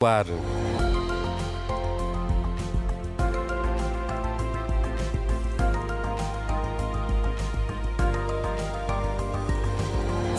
Claro.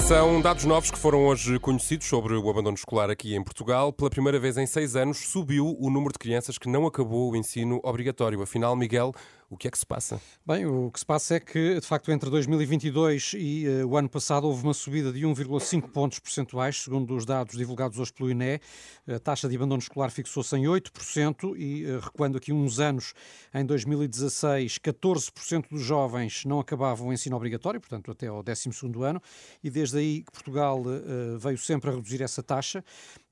São dados novos que foram hoje conhecidos sobre o abandono escolar aqui em Portugal. Pela primeira vez em seis anos, subiu o número de crianças que não acabou o ensino obrigatório. Afinal, Miguel, o que é que se passa? Bem, o que se passa é que, de facto, entre 2022 e uh, o ano passado houve uma subida de 1,5 pontos percentuais, segundo os dados divulgados hoje pelo INE. A taxa de abandono escolar fixou-se em 8% e, uh, recuando aqui uns anos, em 2016, 14% dos jovens não acabavam o ensino obrigatório, portanto, até ao 12º ano, e desde aí Portugal uh, veio sempre a reduzir essa taxa.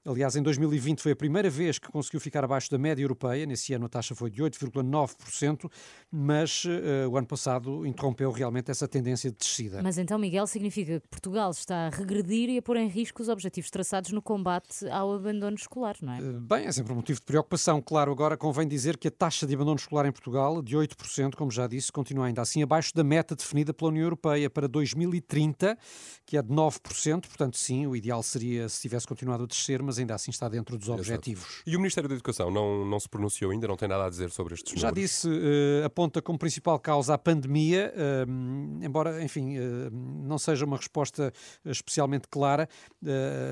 Aliás, em 2020 foi a primeira vez que conseguiu ficar abaixo da média europeia. Nesse ano a taxa foi de 8,9%, mas uh, o ano passado interrompeu realmente essa tendência de descida. Mas então, Miguel, significa que Portugal está a regredir e a pôr em risco os objetivos traçados no combate ao abandono escolar, não é? Uh, bem, é sempre um motivo de preocupação. Claro, agora convém dizer que a taxa de abandono escolar em Portugal, de 8%, como já disse, continua ainda assim abaixo da meta definida pela União Europeia para 2030, que é de 9%. Portanto, sim, o ideal seria se tivesse continuado a descer, mas ainda assim está dentro dos objetivos. E o Ministério da Educação não, não se pronunciou ainda, não tem nada a dizer sobre estes Já números? disse, uh, aponta como principal causa a pandemia, uh, embora, enfim, uh, não seja uma resposta especialmente clara.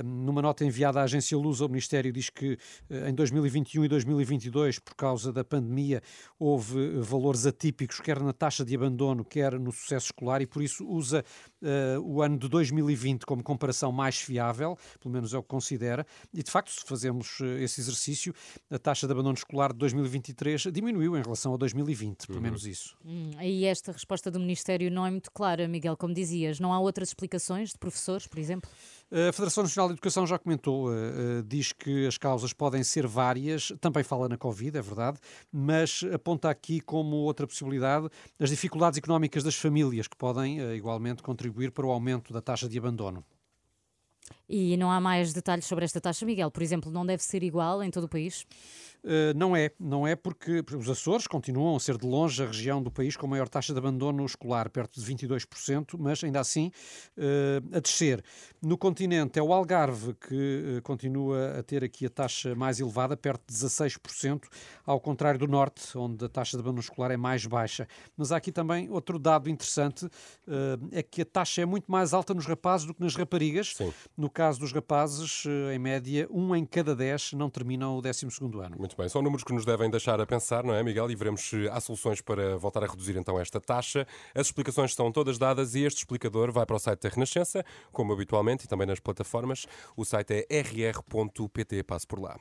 numa nota enviada à agência Lusa, o Ministério diz que em 2021 e 2022, por causa da pandemia, houve valores atípicos, quer na taxa de abandono, quer no sucesso escolar, e por isso usa o ano de 2020 como comparação mais fiável, pelo menos é o que considera, e de facto, se fazemos eh, esse exercício, a taxa de abandono escolar de 2023 diminuiu em relação a 2020, pelo uhum. menos isso. Hum, e esta resposta do Ministério não é muito clara, Miguel, como dizias. Não há outras explicações de professores, por exemplo? A Federação Nacional de Educação já comentou, uh, diz que as causas podem ser várias, também fala na Covid, é verdade, mas aponta aqui como outra possibilidade as dificuldades económicas das famílias, que podem igualmente contribuir para o aumento da taxa de abandono. E não há mais detalhes sobre esta taxa, Miguel? Por exemplo, não deve ser igual em todo o país? Uh, não é, não é porque os Açores continuam a ser de longe a região do país com maior taxa de abandono escolar, perto de 22%, mas ainda assim uh, a descer. No continente é o Algarve que uh, continua a ter aqui a taxa mais elevada, perto de 16%, ao contrário do norte, onde a taxa de abandono escolar é mais baixa. Mas há aqui também outro dado interessante, é que a taxa é muito mais alta nos rapazes do que nas raparigas. Sim. No caso dos rapazes, em média, um em cada dez não terminam o 12 ano. Muito bem, são números que nos devem deixar a pensar, não é, Miguel? E veremos se há soluções para voltar a reduzir então esta taxa. As explicações estão todas dadas e este explicador vai para o site da Renascença, como habitualmente, e também nas plataformas. O site é rr.pt. Passo por lá.